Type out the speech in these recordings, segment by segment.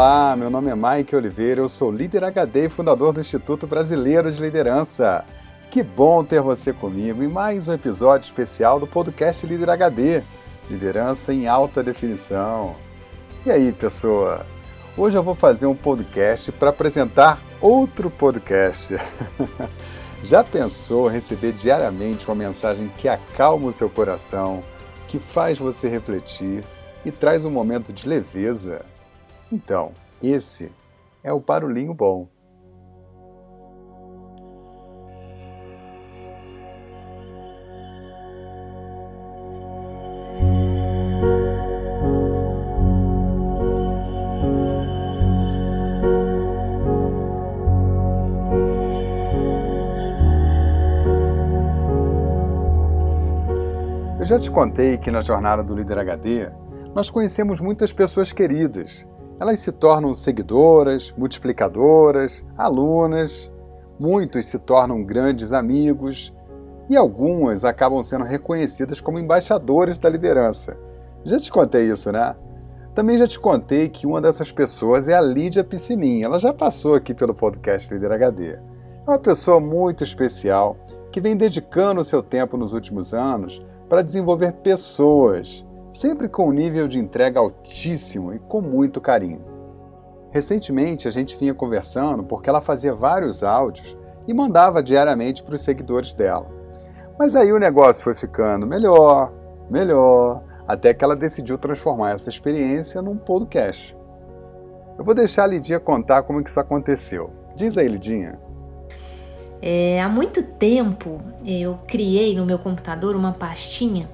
Olá, meu nome é Mike Oliveira, eu sou líder HD e fundador do Instituto Brasileiro de Liderança. Que bom ter você comigo em mais um episódio especial do podcast Líder HD Liderança em Alta Definição. E aí, pessoa? Hoje eu vou fazer um podcast para apresentar outro podcast. Já pensou receber diariamente uma mensagem que acalma o seu coração, que faz você refletir e traz um momento de leveza? Então, esse é o barulhinho bom. Eu já te contei que na jornada do Líder HD nós conhecemos muitas pessoas queridas elas se tornam seguidoras, multiplicadoras, alunas, muitos se tornam grandes amigos e algumas acabam sendo reconhecidas como embaixadores da liderança. Já te contei isso, né? Também já te contei que uma dessas pessoas é a Lídia Piscininha. Ela já passou aqui pelo podcast Líder HD. É uma pessoa muito especial que vem dedicando o seu tempo nos últimos anos para desenvolver pessoas sempre com um nível de entrega altíssimo e com muito carinho. Recentemente a gente vinha conversando porque ela fazia vários áudios e mandava diariamente para os seguidores dela. Mas aí o negócio foi ficando melhor, melhor, até que ela decidiu transformar essa experiência num podcast. Eu vou deixar a Lidinha contar como que isso aconteceu. Diz aí, Lidinha. É, há muito tempo eu criei no meu computador uma pastinha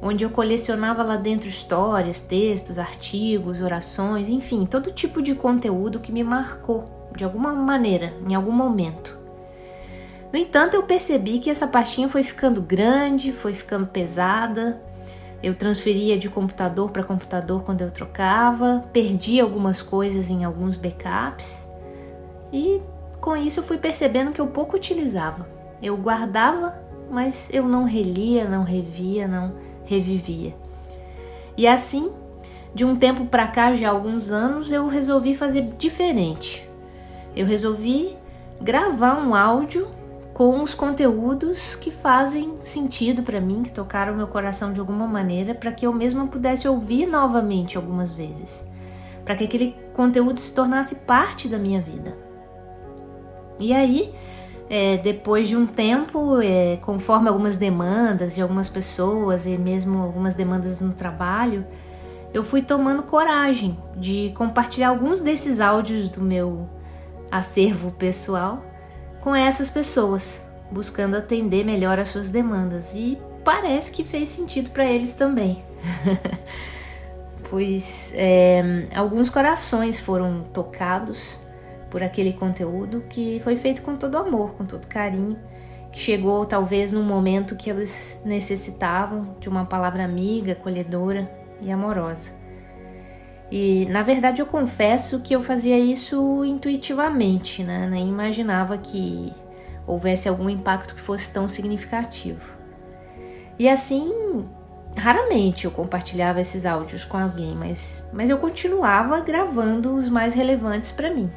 onde eu colecionava lá dentro histórias, textos, artigos, orações, enfim, todo tipo de conteúdo que me marcou de alguma maneira, em algum momento. No entanto, eu percebi que essa pastinha foi ficando grande, foi ficando pesada. Eu transferia de computador para computador quando eu trocava, perdi algumas coisas em alguns backups e com isso eu fui percebendo que eu pouco utilizava. Eu guardava, mas eu não relia, não revia, não revivia. E assim, de um tempo para cá, já alguns anos, eu resolvi fazer diferente. Eu resolvi gravar um áudio com os conteúdos que fazem sentido para mim, que tocaram meu coração de alguma maneira, para que eu mesma pudesse ouvir novamente algumas vezes, para que aquele conteúdo se tornasse parte da minha vida. E aí, é, depois de um tempo, é, conforme algumas demandas de algumas pessoas e mesmo algumas demandas no trabalho, eu fui tomando coragem de compartilhar alguns desses áudios do meu acervo pessoal com essas pessoas, buscando atender melhor as suas demandas. E parece que fez sentido para eles também. pois é, alguns corações foram tocados por aquele conteúdo que foi feito com todo amor, com todo carinho, que chegou talvez num momento que eles necessitavam de uma palavra amiga, acolhedora e amorosa. E na verdade eu confesso que eu fazia isso intuitivamente, né? nem imaginava que houvesse algum impacto que fosse tão significativo. E assim, raramente eu compartilhava esses áudios com alguém, mas, mas eu continuava gravando os mais relevantes para mim.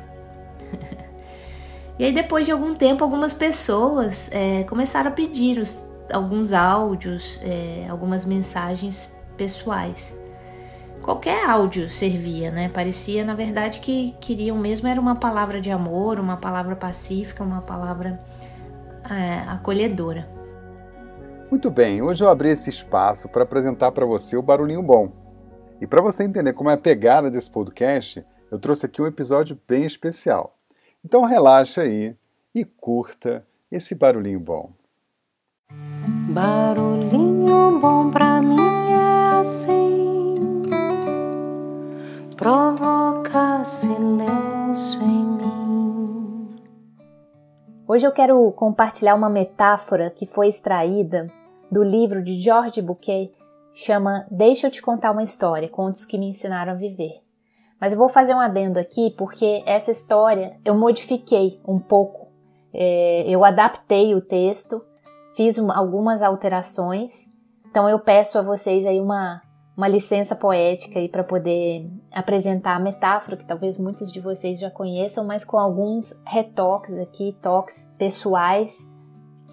E aí, depois de algum tempo, algumas pessoas é, começaram a pedir os, alguns áudios, é, algumas mensagens pessoais. Qualquer áudio servia, né? Parecia, na verdade, que queriam mesmo era uma palavra de amor, uma palavra pacífica, uma palavra é, acolhedora. Muito bem, hoje eu abri esse espaço para apresentar para você o Barulhinho Bom. E para você entender como é a pegada desse podcast, eu trouxe aqui um episódio bem especial. Então relaxa aí e curta esse barulhinho bom. Barulhinho bom pra mim é assim, provoca silêncio em mim. Hoje eu quero compartilhar uma metáfora que foi extraída do livro de George Bouquet, chama Deixa eu te contar uma história, contos que me ensinaram a viver. Mas eu vou fazer um adendo aqui porque essa história eu modifiquei um pouco. É, eu adaptei o texto, fiz uma, algumas alterações. Então eu peço a vocês aí uma, uma licença poética aí para poder apresentar a metáfora que talvez muitos de vocês já conheçam, mas com alguns retoques aqui, toques pessoais.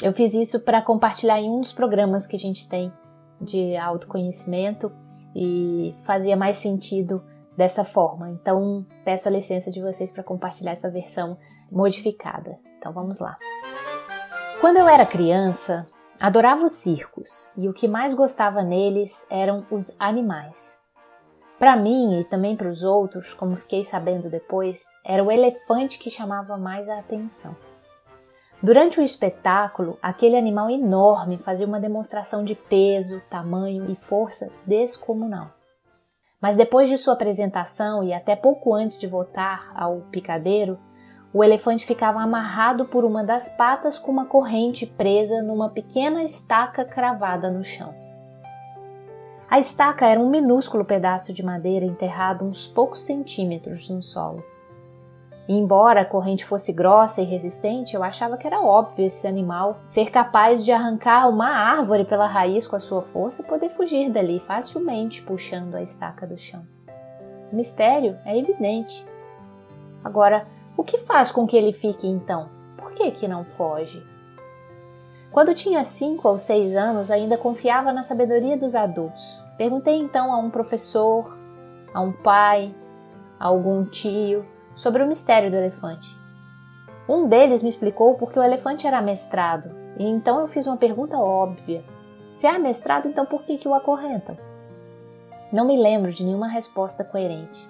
Eu fiz isso para compartilhar em um dos programas que a gente tem de autoconhecimento e fazia mais sentido dessa forma. Então, peço a licença de vocês para compartilhar essa versão modificada. Então, vamos lá. Quando eu era criança, Adorava os circos e o que mais gostava neles eram os animais. Para mim e também para os outros, como fiquei sabendo depois, era o elefante que chamava mais a atenção. Durante o espetáculo, aquele animal enorme fazia uma demonstração de peso, tamanho e força descomunal. Mas depois de sua apresentação e até pouco antes de voltar ao picadeiro, o elefante ficava amarrado por uma das patas com uma corrente presa numa pequena estaca cravada no chão. A estaca era um minúsculo pedaço de madeira enterrado uns poucos centímetros no solo. E embora a corrente fosse grossa e resistente, eu achava que era óbvio esse animal ser capaz de arrancar uma árvore pela raiz com a sua força e poder fugir dali facilmente puxando a estaca do chão. O mistério é evidente. Agora, o que faz com que ele fique então? Por que, que não foge? Quando tinha cinco ou seis anos, ainda confiava na sabedoria dos adultos. Perguntei então a um professor, a um pai, a algum tio sobre o mistério do elefante. Um deles me explicou porque o elefante era amestrado, e então eu fiz uma pergunta óbvia: se é amestrado, então por que, que o acorrentam? Não me lembro de nenhuma resposta coerente.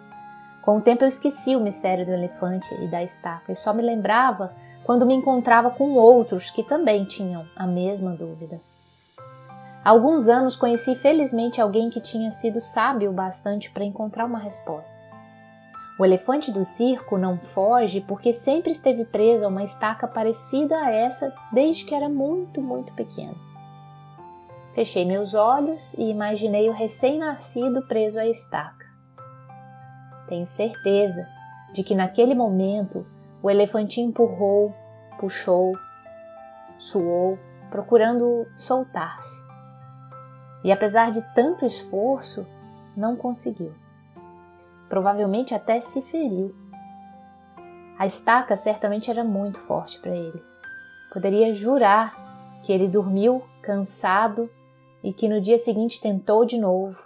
Com o tempo eu esqueci o mistério do elefante e da estaca e só me lembrava quando me encontrava com outros que também tinham a mesma dúvida. Há alguns anos conheci felizmente alguém que tinha sido sábio bastante para encontrar uma resposta. O elefante do circo não foge porque sempre esteve preso a uma estaca parecida a essa desde que era muito, muito pequeno. Fechei meus olhos e imaginei o recém-nascido preso à estaca. Tenho certeza de que naquele momento o elefantinho empurrou, puxou, suou, procurando soltar-se. E apesar de tanto esforço, não conseguiu. Provavelmente até se feriu. A estaca certamente era muito forte para ele. Poderia jurar que ele dormiu cansado e que no dia seguinte tentou de novo.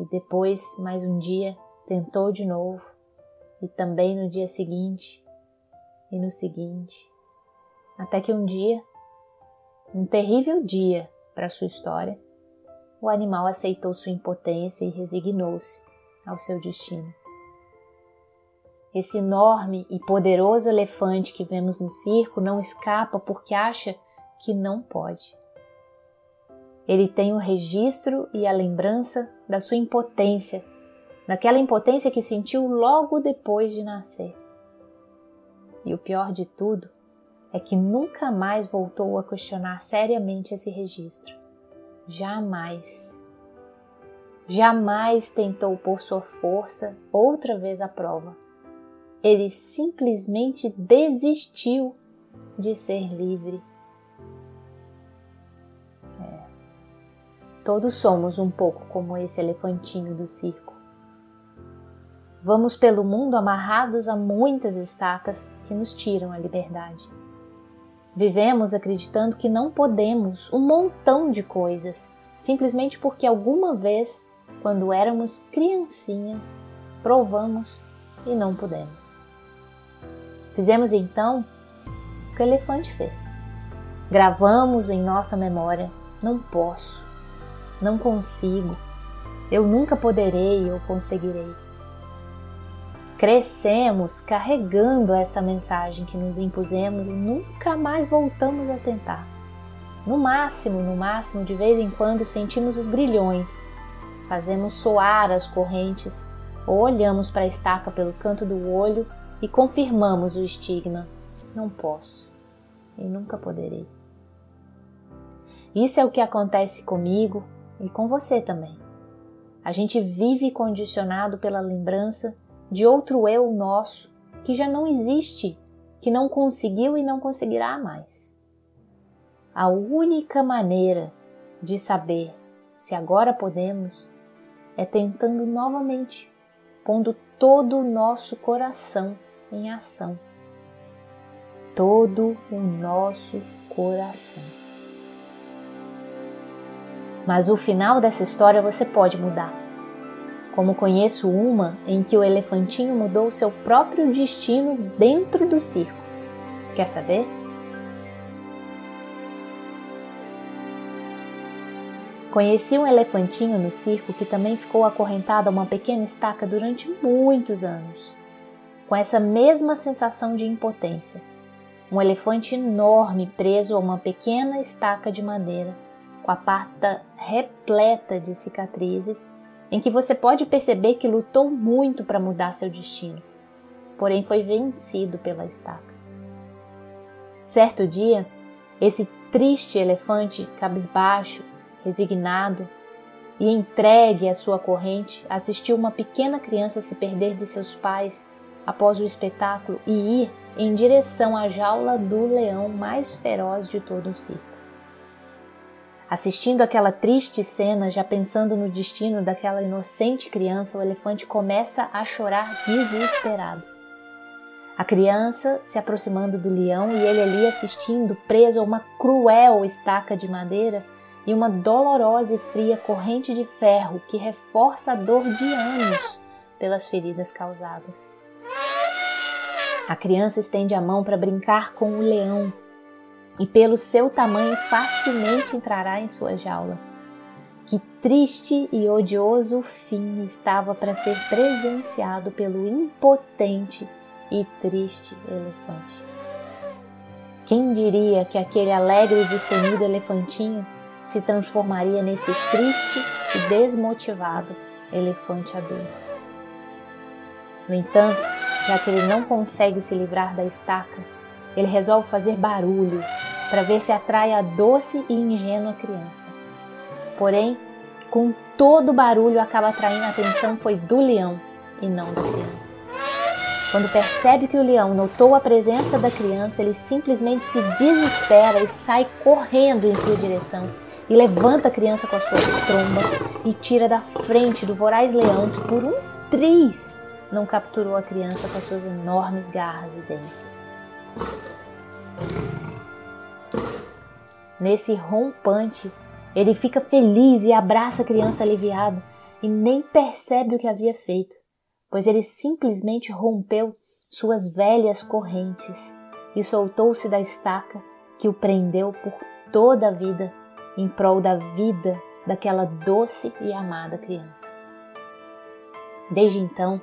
E depois, mais um dia, tentou de novo, e também no dia seguinte, e no seguinte, até que um dia, um terrível dia para sua história, o animal aceitou sua impotência e resignou-se ao seu destino. Esse enorme e poderoso elefante que vemos no circo não escapa porque acha que não pode. Ele tem o registro e a lembrança da sua impotência daquela impotência que sentiu logo depois de nascer. E o pior de tudo é que nunca mais voltou a questionar seriamente esse registro. Jamais. Jamais tentou pôr sua força outra vez à prova. Ele simplesmente desistiu de ser livre. É. Todos somos um pouco como esse elefantinho do circo Vamos pelo mundo amarrados a muitas estacas que nos tiram a liberdade. Vivemos acreditando que não podemos um montão de coisas, simplesmente porque alguma vez, quando éramos criancinhas, provamos e não pudemos. Fizemos então o que o elefante fez. Gravamos em nossa memória: não posso, não consigo, eu nunca poderei ou conseguirei crescemos carregando essa mensagem que nos impusemos e nunca mais voltamos a tentar. No máximo, no máximo, de vez em quando sentimos os grilhões, fazemos soar as correntes ou olhamos para a estaca pelo canto do olho e confirmamos o estigma: não posso e nunca poderei. Isso é o que acontece comigo e com você também. A gente vive condicionado pela lembrança de outro eu nosso que já não existe, que não conseguiu e não conseguirá mais. A única maneira de saber se agora podemos é tentando novamente, pondo todo o nosso coração em ação. Todo o nosso coração. Mas o final dessa história você pode mudar. Como conheço uma em que o elefantinho mudou seu próprio destino dentro do circo. Quer saber? Conheci um elefantinho no circo que também ficou acorrentado a uma pequena estaca durante muitos anos, com essa mesma sensação de impotência. Um elefante enorme preso a uma pequena estaca de madeira, com a pata repleta de cicatrizes, em que você pode perceber que lutou muito para mudar seu destino, porém foi vencido pela estaca. Certo dia, esse triste elefante, cabisbaixo, resignado e entregue à sua corrente, assistiu uma pequena criança se perder de seus pais após o espetáculo e ir em direção à jaula do leão mais feroz de todo o circo. Assistindo aquela triste cena, já pensando no destino daquela inocente criança, o elefante começa a chorar desesperado. A criança se aproximando do leão e ele ali assistindo, preso a uma cruel estaca de madeira, e uma dolorosa e fria corrente de ferro que reforça a dor de anos pelas feridas causadas. A criança estende a mão para brincar com o leão e, pelo seu tamanho, facilmente entrará em sua jaula. Que triste e odioso fim estava para ser presenciado pelo impotente e triste elefante. Quem diria que aquele alegre e destemido elefantinho se transformaria nesse triste e desmotivado elefante adulto. No entanto, já que ele não consegue se livrar da estaca, ele resolve fazer barulho para ver se atrai a doce e ingênua criança. Porém, com todo o barulho acaba atraindo a atenção foi do leão e não da criança. Quando percebe que o leão notou a presença da criança, ele simplesmente se desespera e sai correndo em sua direção, e levanta a criança com a sua tromba e tira da frente do voraz leão que por um triz não capturou a criança com as suas enormes garras e dentes. Nesse rompante, ele fica feliz e abraça a criança aliviado e nem percebe o que havia feito, pois ele simplesmente rompeu suas velhas correntes e soltou-se da estaca que o prendeu por toda a vida em prol da vida daquela doce e amada criança. Desde então,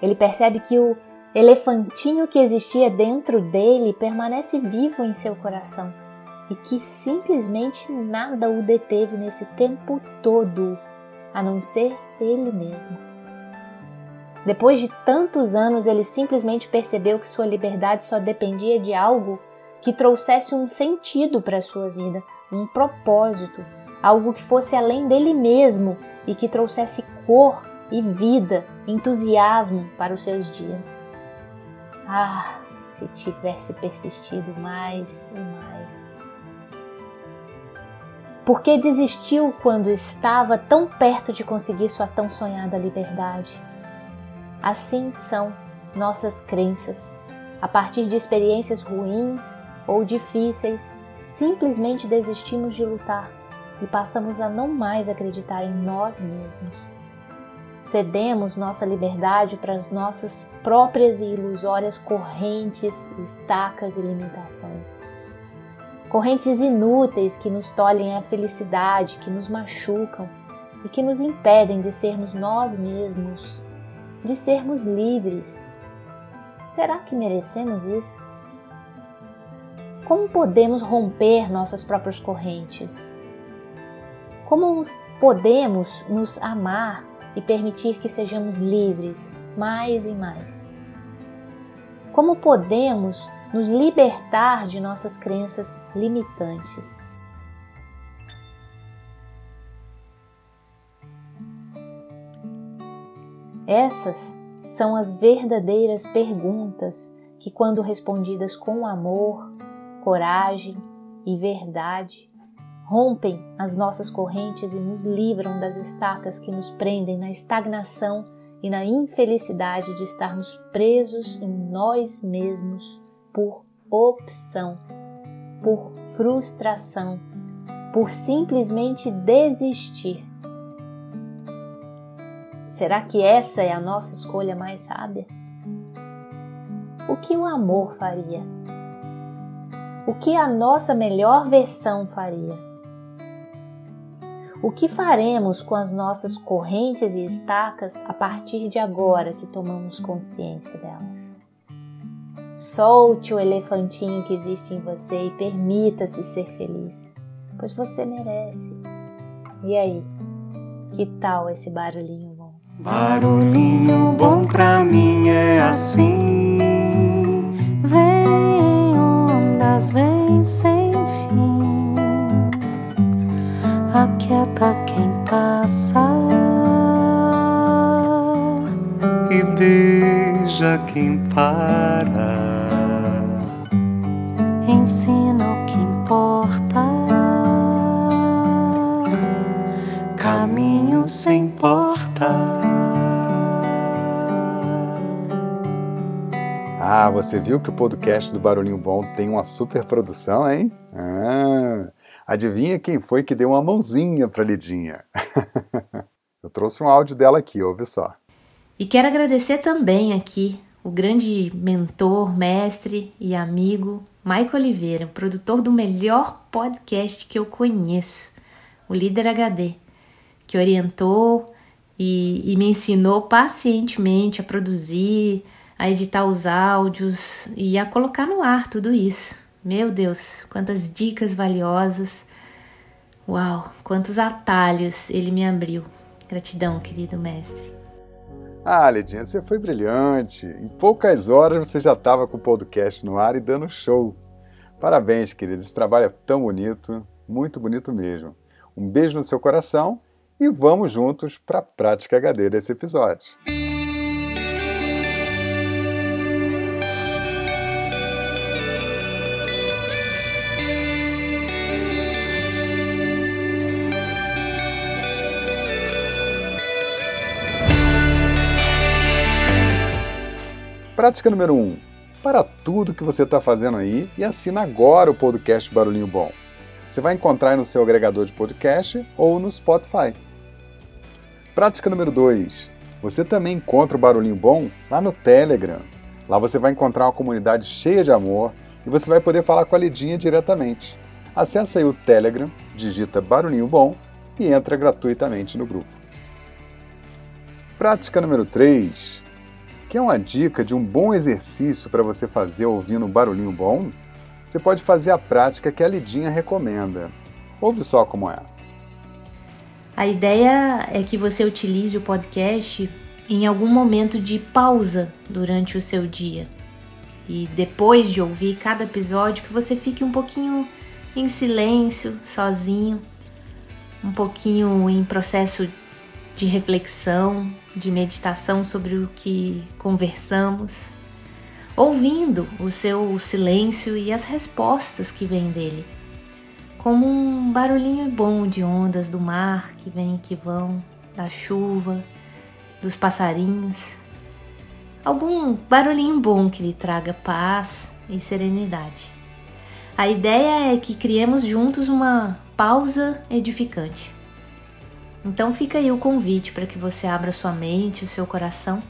ele percebe que o elefantinho que existia dentro dele permanece vivo em seu coração e que simplesmente nada o deteve nesse tempo todo, a não ser ele mesmo. Depois de tantos anos, ele simplesmente percebeu que sua liberdade só dependia de algo que trouxesse um sentido para sua vida, um propósito, algo que fosse além dele mesmo e que trouxesse cor e vida, entusiasmo para os seus dias. Ah, se tivesse persistido mais e mais. Por que desistiu quando estava tão perto de conseguir sua tão sonhada liberdade? Assim são nossas crenças, a partir de experiências ruins ou difíceis simplesmente desistimos de lutar e passamos a não mais acreditar em nós mesmos. Cedemos nossa liberdade para as nossas próprias e ilusórias correntes, estacas e limitações. Correntes inúteis que nos tolhem a felicidade, que nos machucam e que nos impedem de sermos nós mesmos, de sermos livres. Será que merecemos isso? Como podemos romper nossas próprias correntes? Como podemos nos amar e permitir que sejamos livres mais e mais? Como podemos nos libertar de nossas crenças limitantes? Essas são as verdadeiras perguntas que, quando respondidas com amor, coragem e verdade rompem as nossas correntes e nos livram das estacas que nos prendem na estagnação e na infelicidade de estarmos presos em nós mesmos por opção, por frustração, por simplesmente desistir. Será que essa é a nossa escolha mais sábia? O que o amor faria? O que a nossa melhor versão faria? O que faremos com as nossas correntes e estacas a partir de agora que tomamos consciência delas? Solte o elefantinho que existe em você e permita-se ser feliz, pois você merece. E aí, que tal esse barulhinho bom? Barulhinho bom pra mim é assim. Aquieta quem passa e beija quem para. Ensina o que importa. Caminho sem porta. Ah, você viu que o podcast do Barulhinho Bom tem uma super produção, hein? Ah. Adivinha quem foi que deu uma mãozinha para Lidinha? Eu trouxe um áudio dela aqui, ouve só. E quero agradecer também aqui o grande mentor, mestre e amigo Maico Oliveira, produtor do melhor podcast que eu conheço, o Líder HD, que orientou e, e me ensinou pacientemente a produzir, a editar os áudios e a colocar no ar tudo isso. Meu Deus, quantas dicas valiosas! Uau, quantos atalhos ele me abriu. Gratidão, querido mestre. Ah, Lidinha, você foi brilhante. Em poucas horas você já estava com o podcast no ar e dando show. Parabéns, querido. Esse trabalho é tão bonito, muito bonito mesmo. Um beijo no seu coração e vamos juntos para a prática HD desse episódio. Prática número 1. Um, para tudo que você está fazendo aí e assina agora o podcast Barulhinho Bom. Você vai encontrar no seu agregador de podcast ou no Spotify. Prática número 2. Você também encontra o Barulhinho Bom lá no Telegram. Lá você vai encontrar uma comunidade cheia de amor e você vai poder falar com a Lidinha diretamente. Acesse aí o Telegram, digita Barulhinho Bom e entra gratuitamente no grupo. Prática número 3. Quer uma dica de um bom exercício para você fazer ouvindo um barulhinho bom? Você pode fazer a prática que a Lidinha recomenda. Ouve só como é. A ideia é que você utilize o podcast em algum momento de pausa durante o seu dia. E depois de ouvir cada episódio, que você fique um pouquinho em silêncio, sozinho, um pouquinho em processo de reflexão, de meditação sobre o que conversamos, ouvindo o seu silêncio e as respostas que vêm dele, como um barulhinho bom de ondas do mar que vêm e que vão, da chuva, dos passarinhos. Algum barulhinho bom que lhe traga paz e serenidade. A ideia é que criemos juntos uma pausa edificante então fica aí o convite para que você abra sua mente, o seu coração,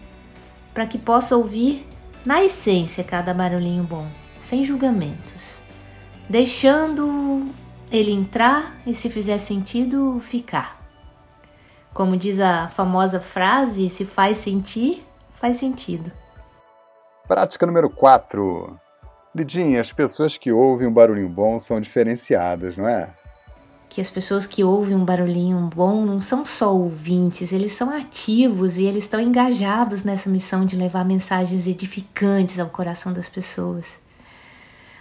para que possa ouvir na essência cada barulhinho bom, sem julgamentos, deixando ele entrar e, se fizer sentido, ficar. Como diz a famosa frase, se faz sentir, faz sentido. Prática número 4. Lidinha, as pessoas que ouvem um barulhinho bom são diferenciadas, não é? Que as pessoas que ouvem um barulhinho bom não são só ouvintes, eles são ativos e eles estão engajados nessa missão de levar mensagens edificantes ao coração das pessoas.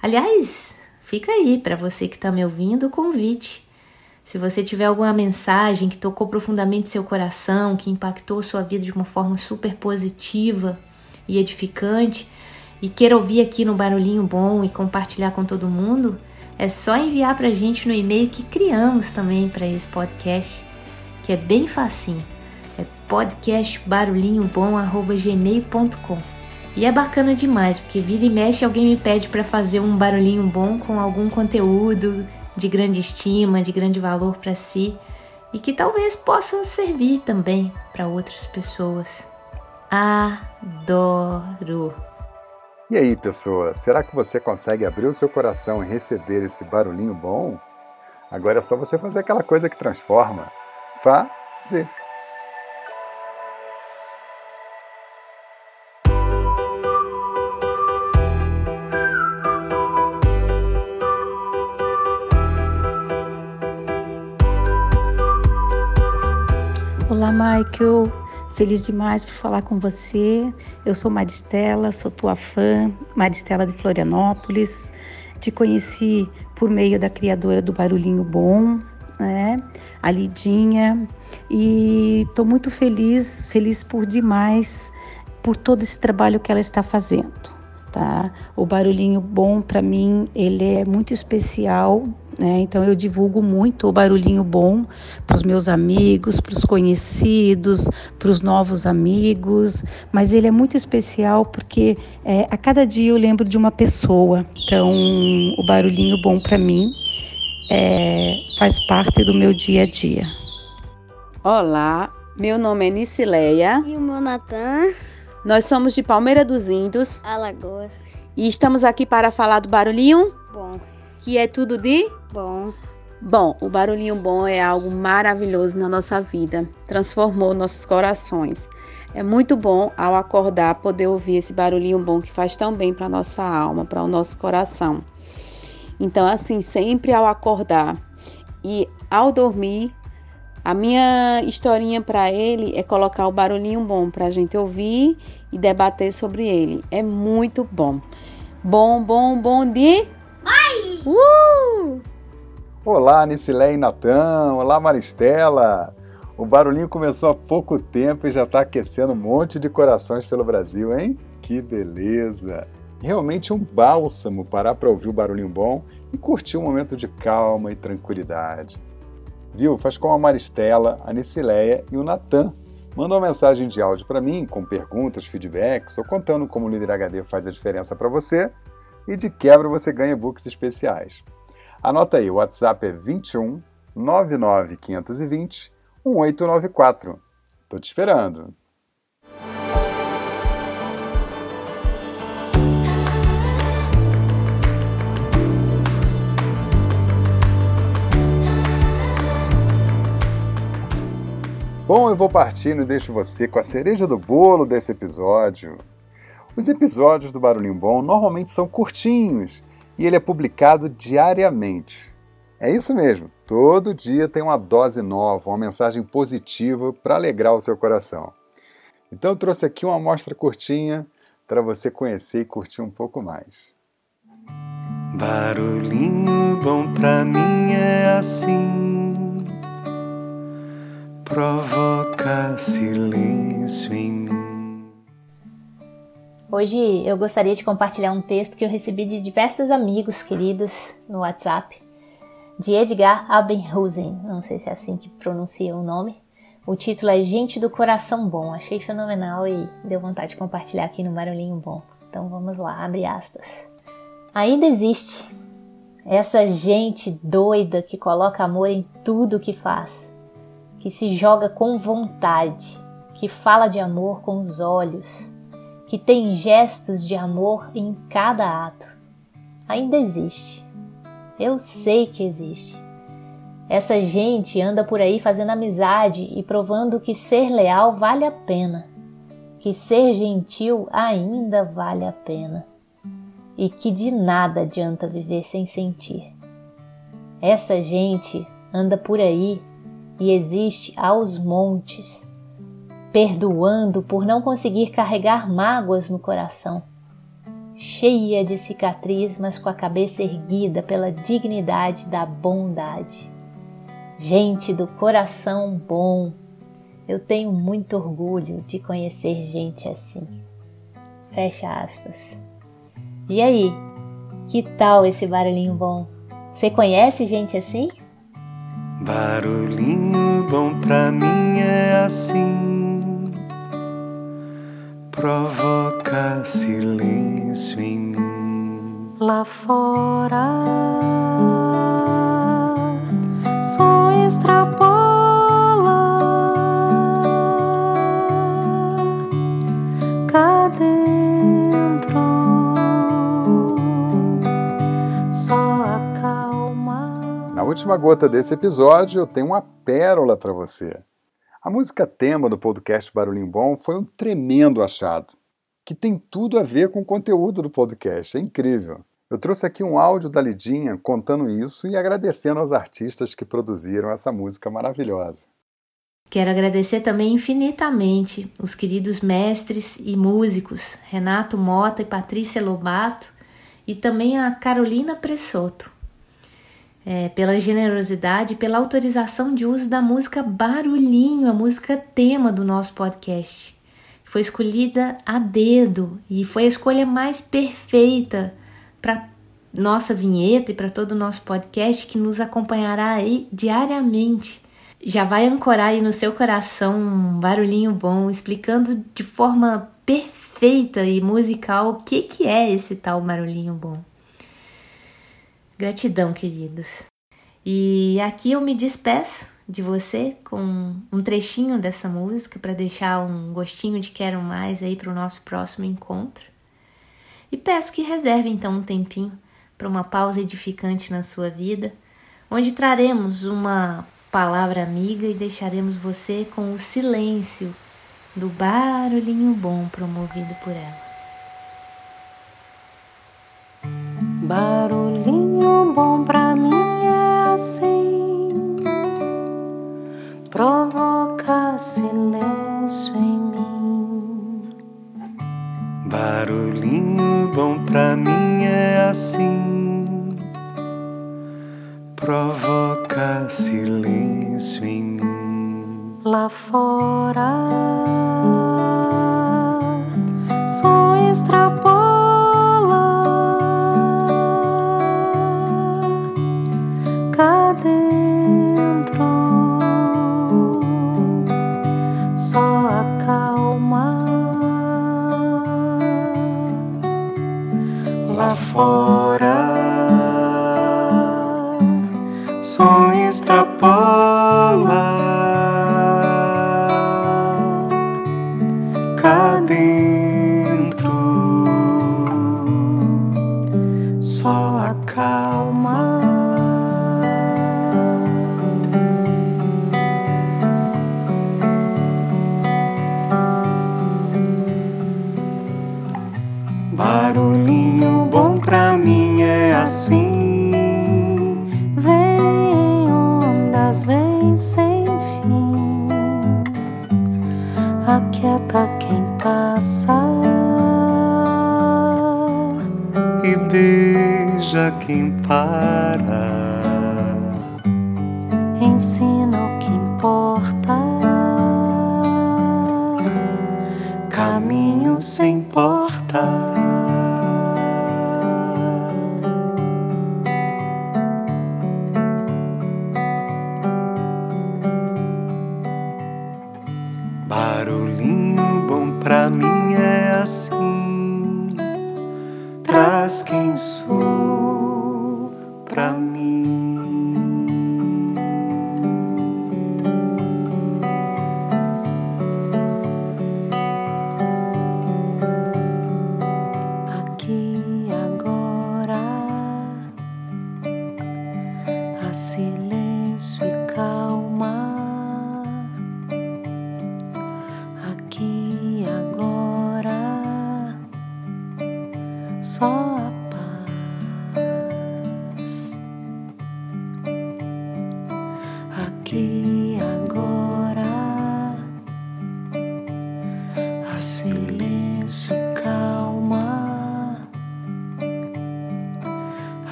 Aliás, fica aí para você que está me ouvindo o convite. Se você tiver alguma mensagem que tocou profundamente seu coração, que impactou sua vida de uma forma super positiva e edificante, e queira ouvir aqui no Barulhinho Bom e compartilhar com todo mundo, é só enviar pra gente no e-mail que criamos também para esse podcast, que é bem facinho. É podcastbarulhinhobom@gmail.com. E é bacana demais, porque vira e mexe alguém me pede para fazer um barulhinho bom com algum conteúdo de grande estima, de grande valor para si e que talvez possa servir também para outras pessoas. Adoro! E aí, pessoa, será que você consegue abrir o seu coração e receber esse barulhinho bom? Agora é só você fazer aquela coisa que transforma. Fazer. Olá, Michael. Feliz demais por falar com você. Eu sou Maristela, sou tua fã, Maristela de Florianópolis. Te conheci por meio da criadora do Barulhinho Bom, né? A Lidinha. E estou muito feliz, feliz por demais por todo esse trabalho que ela está fazendo tá? O barulhinho bom para mim, ele é muito especial, né? Então eu divulgo muito o barulhinho bom para os meus amigos, para os conhecidos, para os novos amigos, mas ele é muito especial porque é, a cada dia eu lembro de uma pessoa. Então o barulhinho bom para mim é, faz parte do meu dia a dia. Olá, meu nome é Nicileia. E o meu Natan. Nós somos de Palmeira dos Índios. Alagoas. E estamos aqui para falar do barulhinho. Bom. Que é tudo de? Bom. Bom, o barulhinho bom é algo maravilhoso na nossa vida. Transformou nossos corações. É muito bom ao acordar poder ouvir esse barulhinho bom que faz tão bem para nossa alma, para o nosso coração. Então, assim, sempre ao acordar e ao dormir, a minha historinha para ele é colocar o barulhinho bom para a gente ouvir e debater sobre ele. É muito bom. Bom, bom, bom de. Mãe! Uh! Olá, Nicilé e Natan. Olá, Maristela. O barulhinho começou há pouco tempo e já está aquecendo um monte de corações pelo Brasil, hein? Que beleza! Realmente um bálsamo parar para ouvir o barulhinho bom e curtir um momento de calma e tranquilidade. Viu? Faz como a Maristela, a Nicileia e o Natan. Manda uma mensagem de áudio para mim com perguntas, feedbacks ou contando como o Líder HD faz a diferença para você e de quebra você ganha e-books especiais. Anota aí, o WhatsApp é 21 99 520 1894. Tô te esperando. Bom, eu vou partindo e deixo você com a cereja do bolo desse episódio. Os episódios do Barulhinho Bom normalmente são curtinhos e ele é publicado diariamente. É isso mesmo, todo dia tem uma dose nova, uma mensagem positiva para alegrar o seu coração. Então eu trouxe aqui uma amostra curtinha para você conhecer e curtir um pouco mais. Barulhinho bom pra mim é assim provoca silêncio em mim. Hoje eu gostaria de compartilhar um texto que eu recebi de diversos amigos queridos no WhatsApp, de Edgar Abenhusen, não sei se é assim que pronuncia o nome. O título é Gente do Coração Bom, achei fenomenal e deu vontade de compartilhar aqui no Barulhinho Bom. Então vamos lá, abre aspas. Ainda existe essa gente doida que coloca amor em tudo que faz que se joga com vontade, que fala de amor com os olhos, que tem gestos de amor em cada ato. Ainda existe. Eu sei que existe. Essa gente anda por aí fazendo amizade e provando que ser leal vale a pena, que ser gentil ainda vale a pena e que de nada adianta viver sem sentir. Essa gente anda por aí e existe aos montes, perdoando por não conseguir carregar mágoas no coração, cheia de cicatriz, mas com a cabeça erguida pela dignidade da bondade. Gente do coração bom, eu tenho muito orgulho de conhecer gente assim. Fecha aspas. E aí, que tal esse barulhinho bom? Você conhece gente assim? Barulhinho bom pra mim é assim, provoca silêncio em mim. Lá fora, só extrapola. Cá dentro, só acalma. Na última gota desse episódio, eu tenho uma pérola para você. A música tema do podcast Barulhinho Bom foi um tremendo achado, que tem tudo a ver com o conteúdo do podcast. É incrível. Eu trouxe aqui um áudio da Lidinha contando isso e agradecendo aos artistas que produziram essa música maravilhosa. Quero agradecer também infinitamente os queridos mestres e músicos Renato Mota e Patrícia Lobato e também a Carolina Pressoto é, pela generosidade pela autorização de uso da música Barulhinho, a música tema do nosso podcast. Foi escolhida a dedo e foi a escolha mais perfeita para nossa vinheta e para todo o nosso podcast que nos acompanhará aí diariamente já vai ancorar aí no seu coração um barulhinho bom, explicando de forma perfeita e musical o que, que é esse tal barulhinho bom. Gratidão, queridos. E aqui eu me despeço de você com um trechinho dessa música para deixar um gostinho de quero mais aí para o nosso próximo encontro. E peço que reserve então um tempinho para uma pausa edificante na sua vida, onde traremos uma palavra amiga e deixaremos você com o silêncio do barulhinho bom promovido por ela. Barulhinho bom pra mim é assim, provoca silêncio em mim. Barulhinho bom pra mim é assim, provoca silêncio em mim. Lá fora, só extrapola. Fora, som extrapola.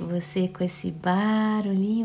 Você com esse barulhinho.